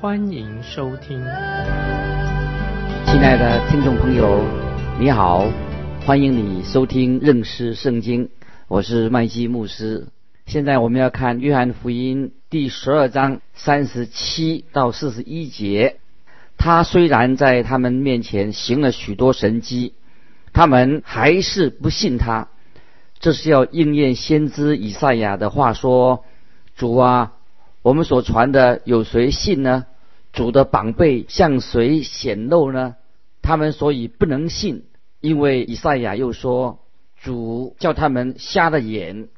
欢迎收听。亲爱的听众朋友，你好，欢迎你收听认识圣经，我是麦基牧师。现在我们要看约翰福音第十二章三十七到四十一节。他虽然在他们面前行了许多神迹，他们还是不信他。这是要应验先知以赛亚的话说：“主啊，我们所传的有谁信呢？主的宝贝向谁显露呢？”他们所以不能信，因为以赛亚又说：“主叫他们瞎了眼。”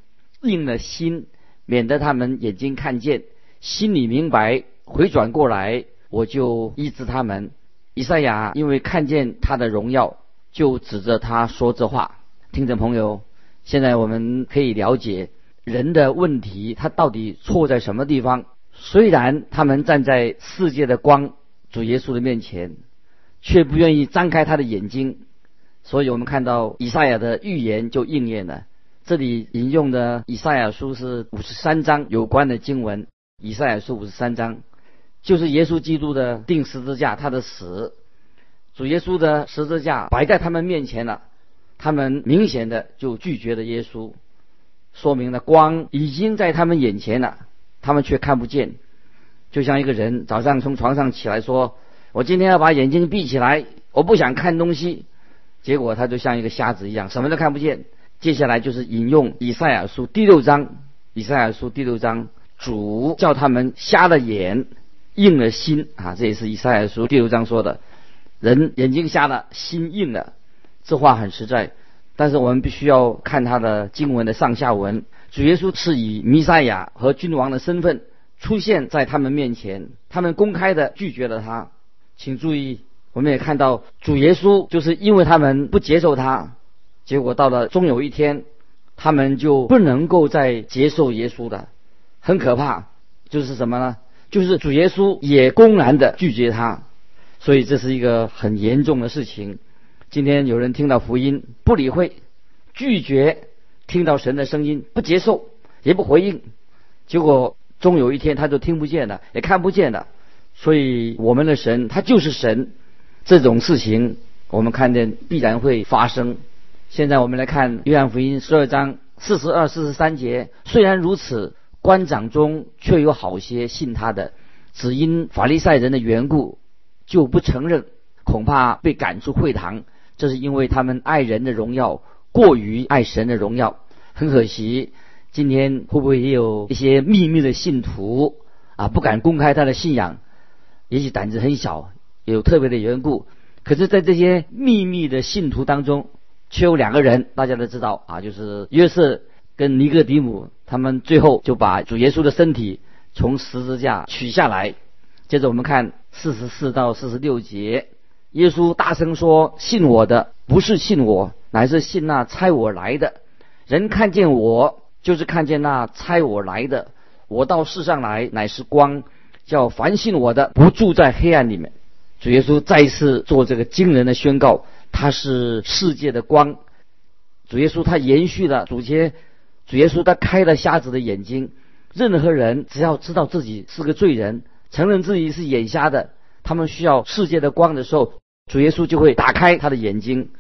硬了心，免得他们眼睛看见，心里明白，回转过来，我就医治他们。以赛亚因为看见他的荣耀，就指着他说这话。听众朋友，现在我们可以了解人的问题，他到底错在什么地方？虽然他们站在世界的光主耶稣的面前，却不愿意张开他的眼睛，所以我们看到以赛亚的预言就应验了。这里引用的以赛亚书是五十三章有关的经文。以赛亚书五十三章就是耶稣基督的钉十字架，他的死，主耶稣的十字架摆在他们面前了，他们明显的就拒绝了耶稣，说明了光已经在他们眼前了，他们却看不见。就像一个人早上从床上起来说：“我今天要把眼睛闭起来，我不想看东西。”结果他就像一个瞎子一样，什么都看不见。接下来就是引用以赛亚书第六章，以赛亚书第六章，主叫他们瞎了眼，硬了心啊！这也是以赛亚书第六章说的，人眼睛瞎了，心硬了，这话很实在。但是我们必须要看他的经文的上下文。主耶稣是以弥赛亚和君王的身份出现在他们面前，他们公开的拒绝了他。请注意，我们也看到主耶稣就是因为他们不接受他。结果到了终有一天，他们就不能够再接受耶稣的，很可怕。就是什么呢？就是主耶稣也公然的拒绝他，所以这是一个很严重的事情。今天有人听到福音不理会，拒绝听到神的声音，不接受也不回应，结果终有一天他就听不见了，也看不见了。所以我们的神他就是神，这种事情我们看见必然会发生。现在我们来看约翰福音十二章四十二、四十三节。虽然如此，官长中却有好些信他的，只因法利赛人的缘故，就不承认，恐怕被赶出会堂。这是因为他们爱人的荣耀过于爱神的荣耀。很可惜，今天会不会也有一些秘密的信徒啊，不敢公开他的信仰，也许胆子很小，有特别的缘故。可是，在这些秘密的信徒当中，却有两个人，大家都知道啊，就是约瑟跟尼哥底母，他们最后就把主耶稣的身体从十字架取下来。接着我们看四十四到四十六节，耶稣大声说：“信我的，不是信我，乃是信那差我来的。人看见我，就是看见那差我来的。我到世上来，乃是光，叫凡信我的，不住在黑暗里面。”主耶稣再一次做这个惊人的宣告。他是世界的光，主耶稣他延续了主接，主耶稣他开了瞎子的眼睛。任何人只要知道自己是个罪人，承认自己是眼瞎的，他们需要世界的光的时候，主耶稣就会打开他的眼睛。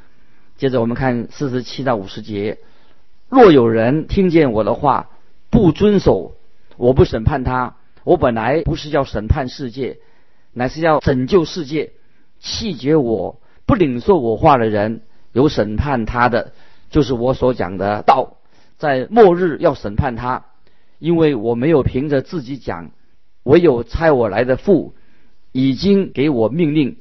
接着我们看四十七到五十节：若有人听见我的话不遵守，我不审判他。我本来不是要审判世界，乃是要拯救世界，弃绝我。不领受我话的人，有审判他的，就是我所讲的道，在末日要审判他，因为我没有凭着自己讲，唯有差我来的父已经给我命令，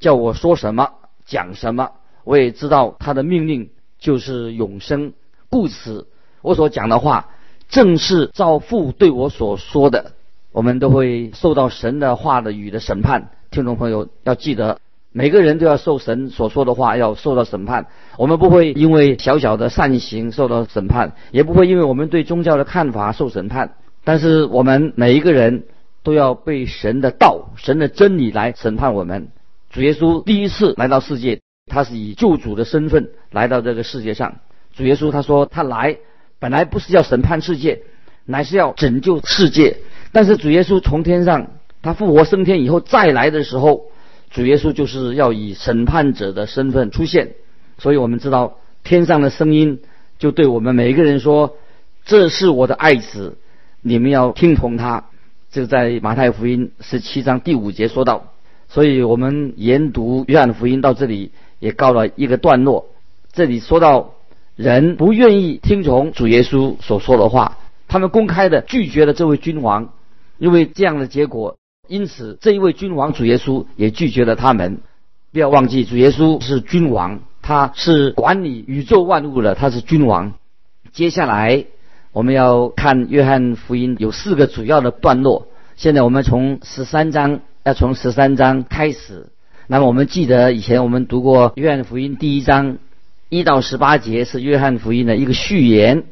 叫我说什么讲什么，我也知道他的命令就是永生，故此我所讲的话正是照父对我所说的，我们都会受到神的话的语的审判，听众朋友要记得，每个人都要受神所说的话，要受到审判。我们不会因为小小的善行受到审判，也不会因为我们对宗教的看法受审判。但是我们每一个人都要被神的道、神的真理来审判我们。主耶稣第一次来到世界，他是以救主的身份来到这个世界上。主耶稣他说，他来本来不是要审判世界，乃是要拯救世界。但是主耶稣从天上，他复活升天以后再来的时候，主耶稣就是要以审判者的身份出现。所以我们知道，天上的声音就对我们每一个人说：“这是我的爱子。”你们要听从他，就在马太福音十七章第五节说到。所以我们研读约翰福音到这里也告了一个段落。这里说到人不愿意听从主耶稣所说的话，他们公开的拒绝了这位君王，因为这样的结果，因此这一位君王主耶稣也拒绝了他们。不要忘记，主耶稣是君王，他是管理宇宙万物的，他是君王。接下来。我们要看约翰福音有四个主要的段落。现在我们从十三章要从十三章开始。那么我们记得以前我们读过约翰福音第一章一到十八节是约翰福音的一个序言。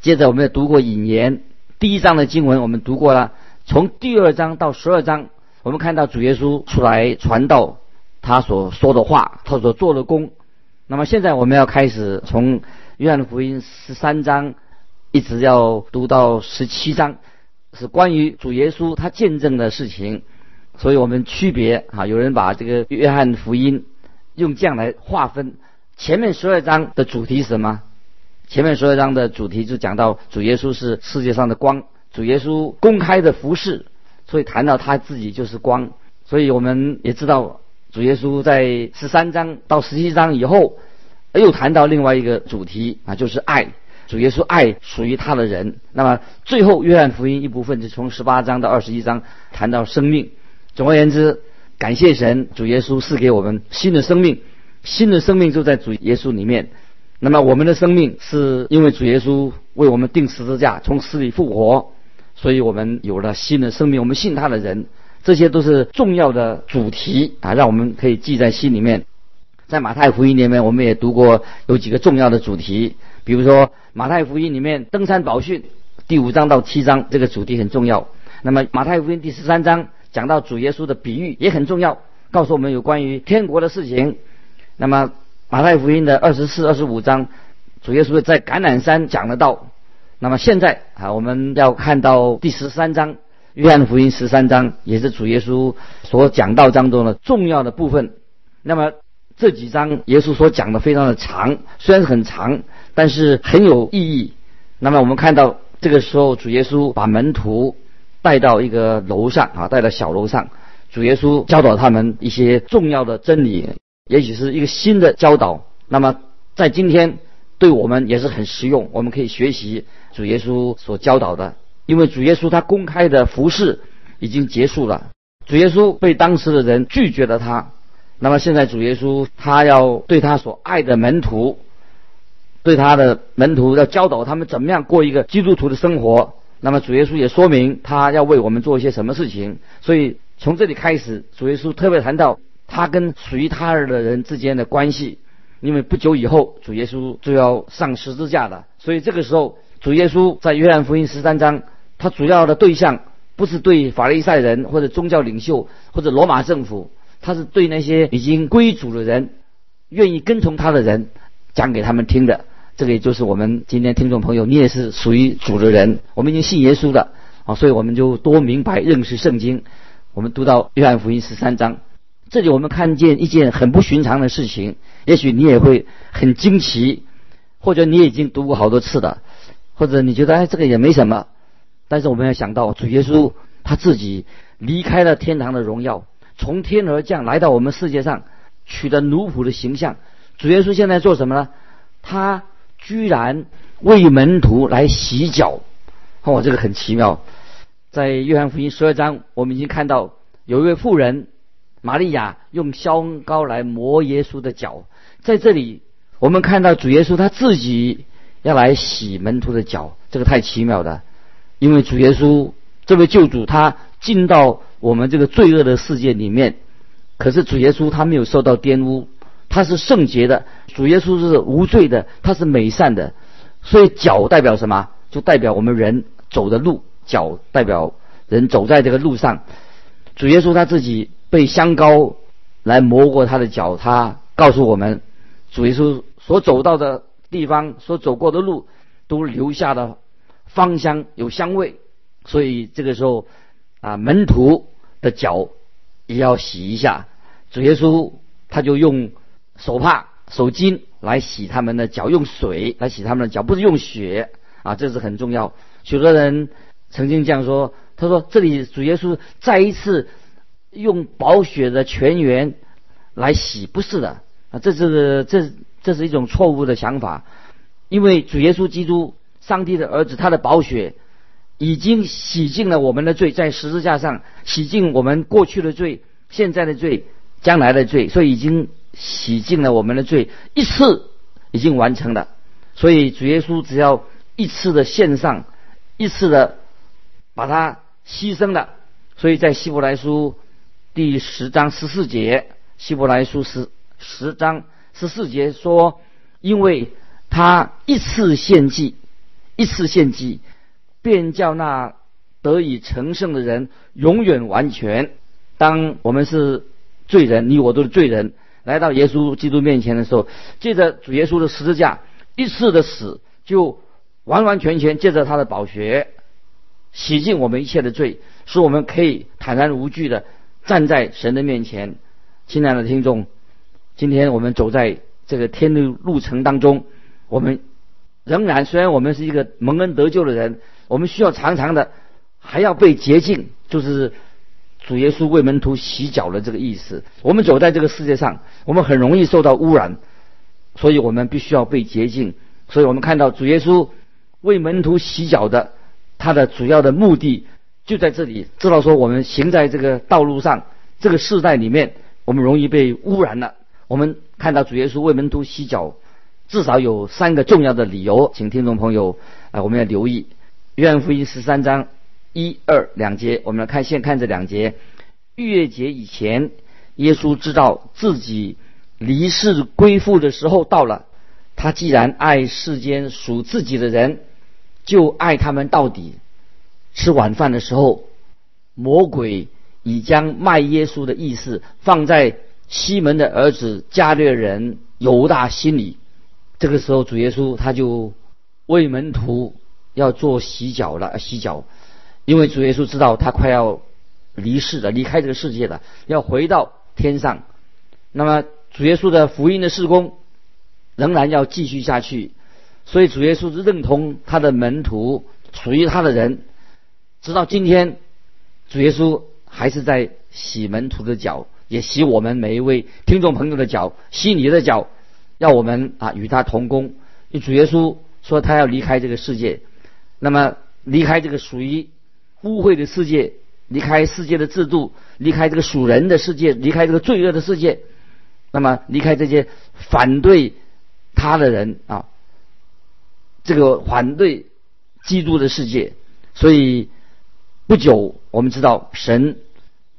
接着我们也读过引言。第一章的经文我们读过了。从第二章到十二章，我们看到主耶稣出来传道，他所说的话，他所做的功。那么现在我们要开始从约翰福音十三章。一直要读到十七章，是关于主耶稣他见证的事情，所以我们区别啊，有人把这个约翰福音用这样来划分。前面十二章的主题是什么？前面十二章的主题就讲到主耶稣是世界上的光，主耶稣公开的服饰，所以谈到他自己就是光。所以我们也知道主耶稣在十三章到十七章以后，又谈到另外一个主题啊，就是爱。主耶稣爱属于他的人。那么最后，约翰福音一部分就从十八章到二十一章谈到生命。总而言之，感谢神，主耶稣赐给我们新的生命，新的生命就在主耶稣里面。那么我们的生命是因为主耶稣为我们定十字架，从死里复活，所以我们有了新的生命。我们信他的人，这些都是重要的主题啊，让我们可以记在心里面。在马太福音里面，我们也读过有几个重要的主题。比如说，马太福音里面登山宝训第五章到七章这个主题很重要。那么马太福音第十三章讲到主耶稣的比喻也很重要，告诉我们有关于天国的事情。那么马太福音的二十四、二十五章，主耶稣在橄榄山讲的道。那么现在啊，我们要看到第十三章，约翰福音十三章也是主耶稣所讲道当中的重要的部分。那么这几章耶稣所讲的非常的长，虽然很长。但是很有意义。那么我们看到这个时候，主耶稣把门徒带到一个楼上啊，带到小楼上。主耶稣教导他们一些重要的真理，也许是一个新的教导。那么在今天对我们也是很实用，我们可以学习主耶稣所教导的。因为主耶稣他公开的服饰已经结束了，主耶稣被当时的人拒绝了他。那么现在主耶稣他要对他所爱的门徒。对他的门徒要教导他们怎么样过一个基督徒的生活。那么主耶稣也说明他要为我们做一些什么事情。所以从这里开始，主耶稣特别谈到他跟属于他的人之间的关系。因为不久以后，主耶稣就要上十字架了。所以这个时候，主耶稣在约翰福音十三章，他主要的对象不是对法利赛人或者宗教领袖或者罗马政府，他是对那些已经归主的人、愿意跟从他的人讲给他们听的。这里就是我们今天听众朋友，你也是属于主的人，我们已经信耶稣的啊，所以我们就多明白认识圣经。我们读到约翰福音十三章，这里我们看见一件很不寻常的事情，也许你也会很惊奇，或者你已经读过好多次了，或者你觉得哎这个也没什么，但是我们要想到主耶稣他自己离开了天堂的荣耀，从天而降来到我们世界上，取得奴仆的形象。主耶稣现在做什么呢？他居然为门徒来洗脚，哦，这个很奇妙。在约翰福音十二章，我们已经看到有一位妇人玛利亚用香膏来磨耶稣的脚。在这里，我们看到主耶稣他自己要来洗门徒的脚，这个太奇妙了。因为主耶稣这位救主，他进到我们这个罪恶的世界里面。可是主耶稣他没有受到玷污，他是圣洁的。主耶稣是无罪的，他是美善的。所以脚代表什么？就代表我们人走的路，脚代表人走在这个路上。主耶稣他自己被香膏来磨过他的脚，他告诉我们，主耶稣所走到的地方，所走过的路，都留下了芳香，有香味。所以这个时候啊，门徒的脚也要洗一下。主耶稣他就用手帕、手巾来洗他们的脚，用水来洗他们的脚，不是用血啊，这是很重要。许多人曾经这样说，他说这里主耶稣再一次用宝血的泉源来洗，不是的啊，这是这这是一种错误的想法，因为主耶稣基督，上帝的儿子，他的宝血已经洗净了我们的罪，在十字架上洗净我们过去的罪、现在的罪。将来的罪，所以已经洗净了我们的罪，一次已经完成了。所以主耶稣只要一次的献上，一次的把它牺牲了。所以在希伯来书第十章十四节，希伯来书十十章十四节说：“因为他一次献祭，一次献祭，便叫那得以成圣的人永远完全。”当我们是。罪人，你我都是罪人。来到耶稣基督面前的时候，借着主耶稣的十字架一次的死，就完完全全借着他的宝血洗净我们一切的罪，使我们可以坦然无惧的站在神的面前。亲爱的听众，今天我们走在这个天路路程当中，我们仍然虽然我们是一个蒙恩得救的人，我们需要常常的还要被洁净，就是。主耶稣为门徒洗脚的这个意思，我们走在这个世界上，我们很容易受到污染，所以我们必须要被洁净。所以我们看到主耶稣为门徒洗脚的，他的主要的目的就在这里。知道说我们行在这个道路上，这个世代里面，我们容易被污染了。我们看到主耶稣为门徒洗脚，至少有三个重要的理由，请听众朋友啊，我们要留意。约翰福音十三章。一二两节，我们来看，先看这两节。逾越节以前，耶稣知道自己离世归父的时候到了。他既然爱世间属自己的人，就爱他们到底。吃晚饭的时候，魔鬼已将卖耶稣的意思放在西门的儿子加略人犹大心里。这个时候，主耶稣他就为门徒要做洗脚了，洗脚。因为主耶稣知道他快要离世了，离开这个世界了，要回到天上。那么主耶稣的福音的事工仍然要继续下去，所以主耶稣认同他的门徒属于他的人。直到今天，主耶稣还是在洗门徒的脚，也洗我们每一位听众朋友的脚，洗你的脚，要我们啊与他同工。主耶稣说他要离开这个世界，那么离开这个属于。污秽的世界，离开世界的制度，离开这个属人的世界，离开这个罪恶的世界，那么离开这些反对他的人啊，这个反对基督的世界，所以不久我们知道神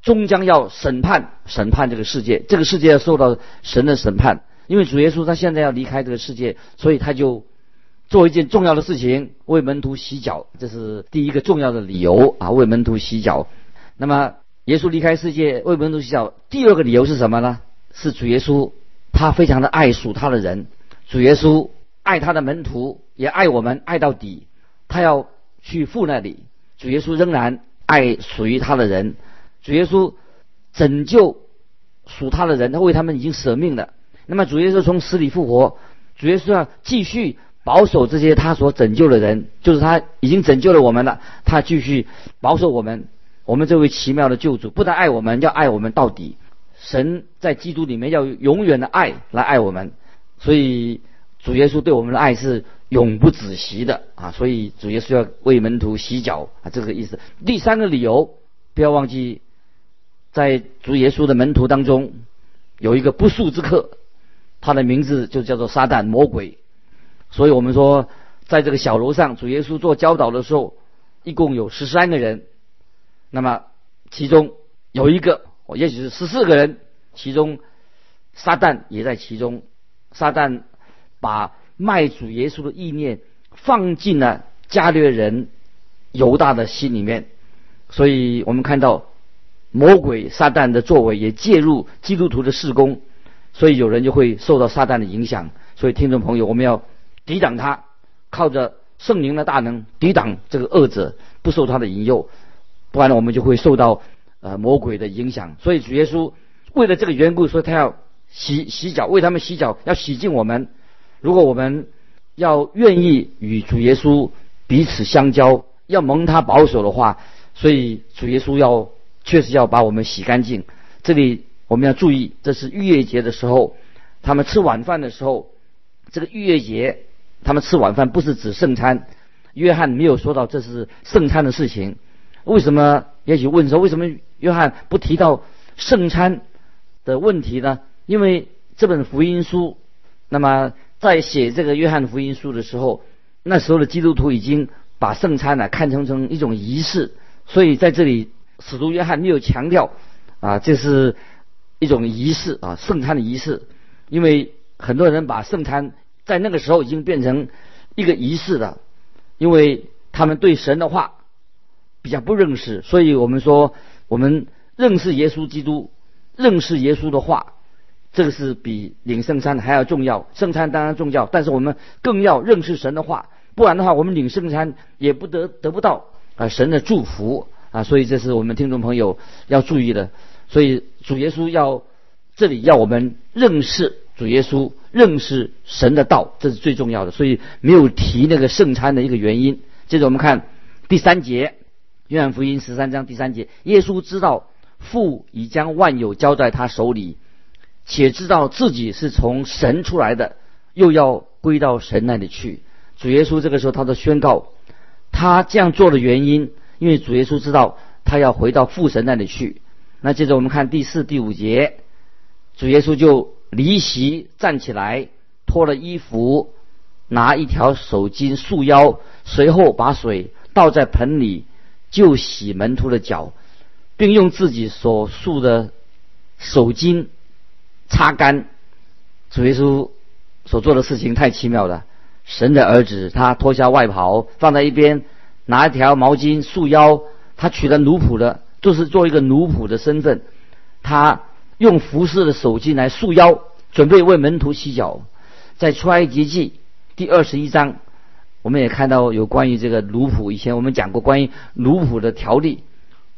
终将要审判审判这个世界，这个世界要受到神的审判，因为主耶稣他现在要离开这个世界，所以他就。做一件重要的事情，为门徒洗脚，这是第一个重要的理由啊！为门徒洗脚。那么，耶稣离开世界为门徒洗脚，第二个理由是什么呢？是主耶稣他非常的爱属他的人，主耶稣爱他的门徒，也爱我们，爱到底。他要去父那里，主耶稣仍然爱属于他的人。主耶稣拯救属他的人，他为他们已经舍命了。那么，主耶稣从死里复活，主耶稣要继续。保守这些他所拯救的人，就是他已经拯救了我们了。他继续保守我们，我们这位奇妙的救主不但爱我们，要爱我们到底。神在基督里面要永远的爱来爱我们，所以主耶稣对我们的爱是永不止息的啊！所以主耶稣要为门徒洗脚啊，这个意思。第三个理由，不要忘记，在主耶稣的门徒当中有一个不速之客，他的名字就叫做撒旦魔鬼。所以我们说，在这个小楼上，主耶稣做教导的时候，一共有十三个人。那么其中有一个，也许是十四个人，其中撒旦也在其中。撒旦把卖主耶稣的意念放进了加略人犹大的心里面，所以我们看到魔鬼撒旦的作为也介入基督徒的事工，所以有人就会受到撒旦的影响。所以听众朋友，我们要抵挡他，靠着圣灵的大能抵挡这个恶者，不受他的引诱，不然呢，我们就会受到呃魔鬼的影响。所以主耶稣为了这个缘故，说他要洗洗脚，为他们洗脚，要洗净我们。如果我们要愿意与主耶稣彼此相交，要蒙他保守的话，所以主耶稣要确实要把我们洗干净。这里我们要注意，这是逾越节的时候，他们吃晚饭的时候。这个逾越节，他们吃晚饭不是指圣餐。约翰没有说到这是圣餐的事情。为什么？也许问说，为什么约翰不提到圣餐的问题呢？因为这本福音书，那么在写这个约翰福音书的时候，那时候的基督徒已经把圣餐呢看成成一种仪式，所以在这里使徒约翰没有强调啊，这是一种仪式啊，圣餐的仪式，因为很多人把圣餐。在那个时候已经变成一个仪式了，因为他们对神的话比较不认识，所以我们说我们认识耶稣基督，认识耶稣的话，这个是比领圣餐还要重要。圣餐当然重要，但是我们更要认识神的话，不然的话，我们领圣餐也不得得不到啊神的祝福啊。所以这是我们听众朋友要注意的。所以主耶稣要这里要我们认识。主耶稣认识神的道，这是最重要的，所以没有提那个圣餐的一个原因。接着我们看第三节，约翰福音十三章第三节，耶稣知道父已将万有交在他手里，且知道自己是从神出来的，又要归到神那里去。主耶稣这个时候他的宣告，他这样做的原因，因为主耶稣知道他要回到父神那里去。那接着我们看第四、第五节，主耶稣就。离席站起来，脱了衣服，拿一条手巾束腰，随后把水倒在盆里，就洗门徒的脚，并用自己所束的手巾擦干。主耶稣所做的事情太奇妙了。神的儿子，他脱下外袍放在一边，拿一条毛巾束腰。他取了奴仆的，就是做一个奴仆的身份，他。用服饰的手巾来束腰，准备为门徒洗脚。在出埃及记第二十一章，我们也看到有关于这个奴仆。以前我们讲过关于奴仆的条例。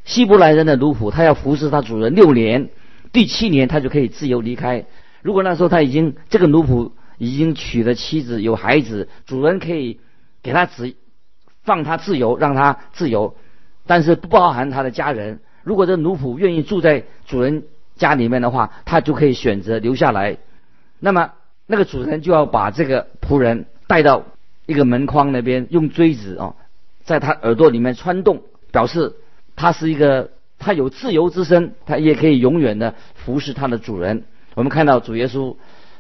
希伯来人的奴仆，他要服侍他主人六年，第七年他就可以自由离开。如果那时候他已经这个奴仆已经娶了妻子有孩子，主人可以给他自放他自由，让他自由，但是不包含他的家人。如果这奴仆愿意住在主人。家里面的话，他就可以选择留下来。那么那个主人就要把这个仆人带到一个门框那边，用锥子哦，在他耳朵里面穿洞，表示他是一个他有自由之身，他也可以永远的服侍他的主人。我们看到主耶稣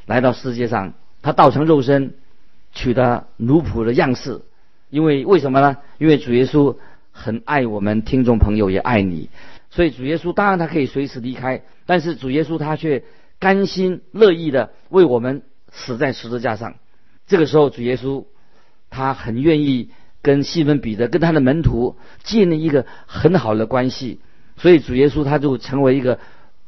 来到世界上，他道成肉身，取得奴仆的样式。因为为什么呢？因为主耶稣很爱我们听众朋友，也爱你。所以主耶稣当然他可以随时离开，但是主耶稣他却甘心乐意的为我们死在十字架上。这个时候主耶稣他很愿意跟西门彼得跟他的门徒建立一个很好的关系，所以主耶稣他就成为一个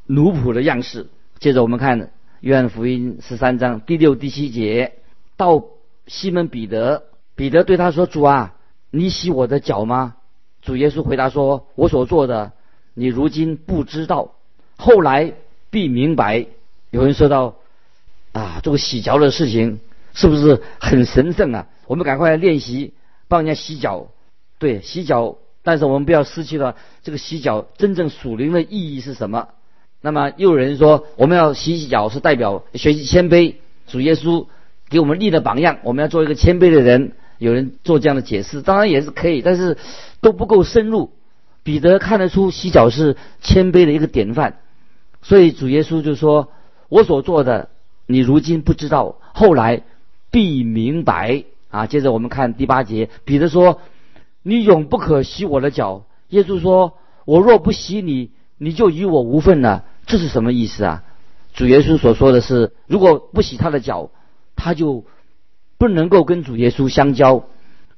奴仆的样式。接着我们看约翰福音十三章第六第七节，到西门彼得，彼得对他说：“主啊，你洗我的脚吗？”主耶稣回答说：“我所做的。”你如今不知道，后来必明白。有人说到啊，这个洗脚的事情是不是很神圣啊？我们赶快来练习帮人家洗脚。对，洗脚，但是我们不要失去了这个洗脚真正属灵的意义是什么？那么又有人说，我们要洗洗脚是代表学习谦卑，主耶稣给我们立的榜样，我们要做一个谦卑的人。有人做这样的解释，当然也是可以，但是都不够深入。彼得看得出洗脚是谦卑的一个典范，所以主耶稣就说：“我所做的，你如今不知道，后来必明白。”啊，接着我们看第八节，彼得说：“你永不可洗我的脚。”耶稣说：“我若不洗你，你就与我无份了。这是什么意思啊？主耶稣所说的是，如果不洗他的脚，他就不能够跟主耶稣相交。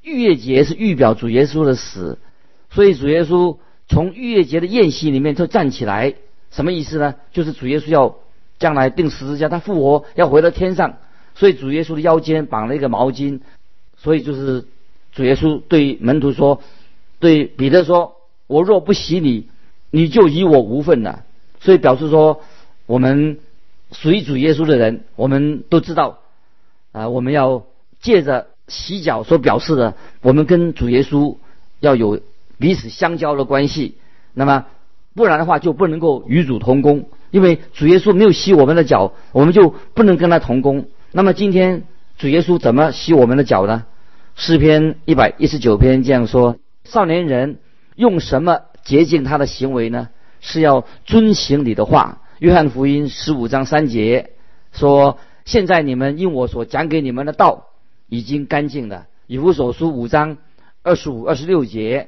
逾越节是预表主耶稣的死，所以主耶稣从逾越节的宴席里面就站起来，什么意思呢？就是主耶稣要将来定十字架，他复活要回到天上，所以主耶稣的腰间绑了一个毛巾，所以就是主耶稣对门徒说，对彼得说：“我若不洗你，你就与我无份了。”所以表示说，我们属于主耶稣的人，我们都知道啊，我们要借着。洗脚所表示的，我们跟主耶稣要有彼此相交的关系。那么不然的话，就不能够与主同工，因为主耶稣没有洗我们的脚，我们就不能跟他同工。那么今天主耶稣怎么洗我们的脚呢？诗篇一百一十九篇这样说：少年人用什么洁净他的行为呢？是要遵行你的话。约翰福音十五章三节说：现在你们因我所讲给你们的道。已经干净了。以弗所书五章二十五、二十六节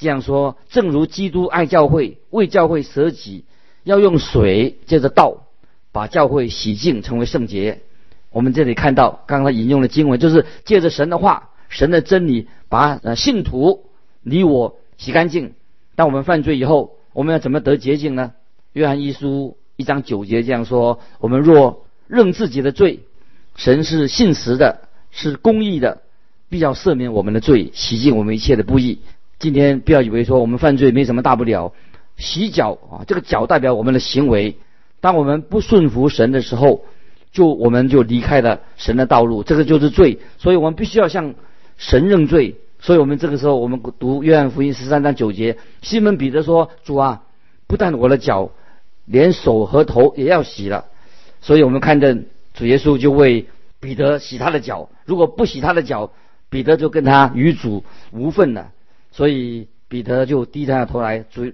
这样说：正如基督爱教会，为教会舍己，要用水借着道把教会洗净，成为圣洁。我们这里看到刚刚引用的经文，就是借着神的话、神的真理，把呃信徒你我洗干净。当我们犯罪以后，我们要怎么得洁净呢？约翰一书一章九节这样说：我们若认自己的罪，神是信实的。是公义的，必要赦免我们的罪，洗净我们一切的不义。今天不要以为说我们犯罪没什么大不了，洗脚啊，这个脚代表我们的行为。当我们不顺服神的时候，就我们就离开了神的道路，这个就是罪。所以我们必须要向神认罪。所以我们这个时候，我们读约翰福音十三章九节，西门彼得说：“主啊，不但我的脚，连手和头也要洗了。”所以我们看见主耶稣就为。彼得洗他的脚，如果不洗他的脚，彼得就跟他与主无份了。所以彼得就低下头来，主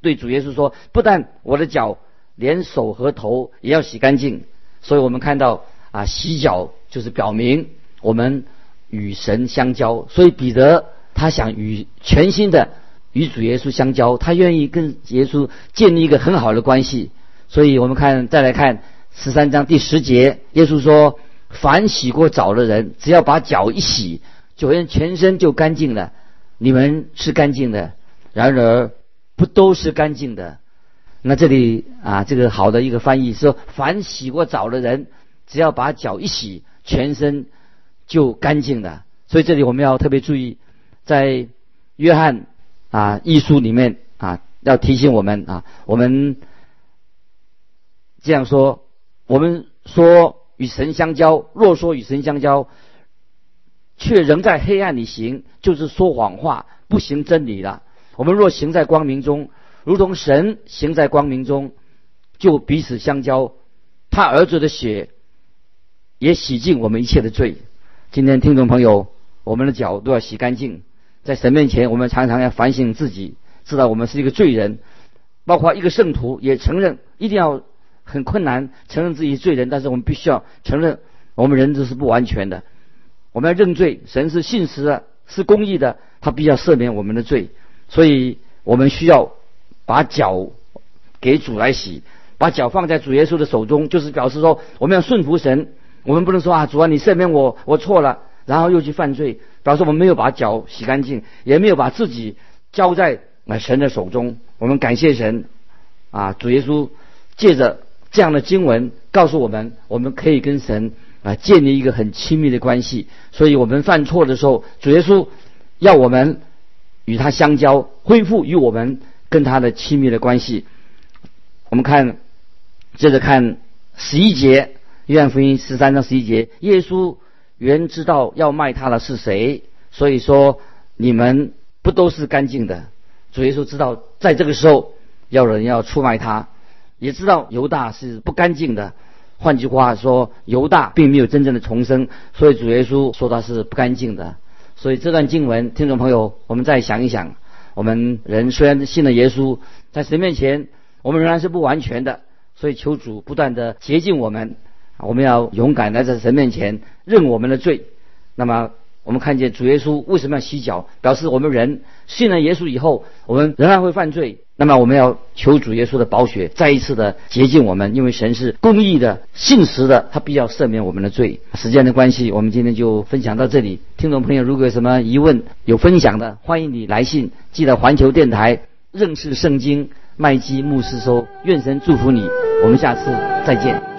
对主耶稣说：“不但我的脚，连手和头也要洗干净。”所以我们看到啊，洗脚就是表明我们与神相交。所以彼得他想与全新的与主耶稣相交，他愿意跟耶稣建立一个很好的关系。所以我们看再来看十三章第十节，耶稣说。凡洗过澡的人，只要把脚一洗，就连全身就干净了。你们是干净的，然而不都是干净的。那这里啊，这个好的一个翻译说，凡洗过澡的人，只要把脚一洗，全身就干净了。所以这里我们要特别注意，在约翰啊一书里面啊，要提醒我们啊，我们这样说，我们说。与神相交，若说与神相交，却仍在黑暗里行，就是说谎话，不行真理了。我们若行在光明中，如同神行在光明中，就彼此相交。他儿子的血也洗净我们一切的罪。今天听众朋友，我们的脚都要洗干净，在神面前，我们常常要反省自己，知道我们是一个罪人，包括一个圣徒也承认，一定要。很困难承认自己罪人，但是我们必须要承认，我们人都是不完全的。我们要认罪，神是信实的，是公义的，他必要赦免我们的罪。所以我们需要把脚给主来洗，把脚放在主耶稣的手中，就是表示说我们要顺服神。我们不能说啊，主啊，你赦免我，我错了，然后又去犯罪，表示我们没有把脚洗干净，也没有把自己交在啊神的手中。我们感谢神啊，主耶稣借着。这样的经文告诉我们，我们可以跟神啊建立一个很亲密的关系。所以，我们犯错的时候，主耶稣要我们与他相交，恢复与我们跟他的亲密的关系。我们看，接着看十一节，约翰福音十三章十一节，耶稣原知道要卖他的是谁，所以说你们不都是干净的。主耶稣知道，在这个时候要人要出卖他。也知道犹大是不干净的，换句话说，犹大并没有真正的重生，所以主耶稣说他是不干净的。所以这段经文，听众朋友，我们再想一想，我们人虽然信了耶稣，在神面前，我们仍然是不完全的，所以求主不断的洁净我们，我们要勇敢的在神面前认我们的罪。那么我们看见主耶稣为什么要洗脚，表示我们人信了耶稣以后，我们仍然会犯罪。那么我们要求主耶稣的宝血再一次的洁净我们，因为神是公义的、信实的，他必要赦免我们的罪。时间的关系，我们今天就分享到这里。听众朋友，如果有什么疑问、有分享的，欢迎你来信，记得环球电台认识圣经麦基牧师说，愿神祝福你。我们下次再见。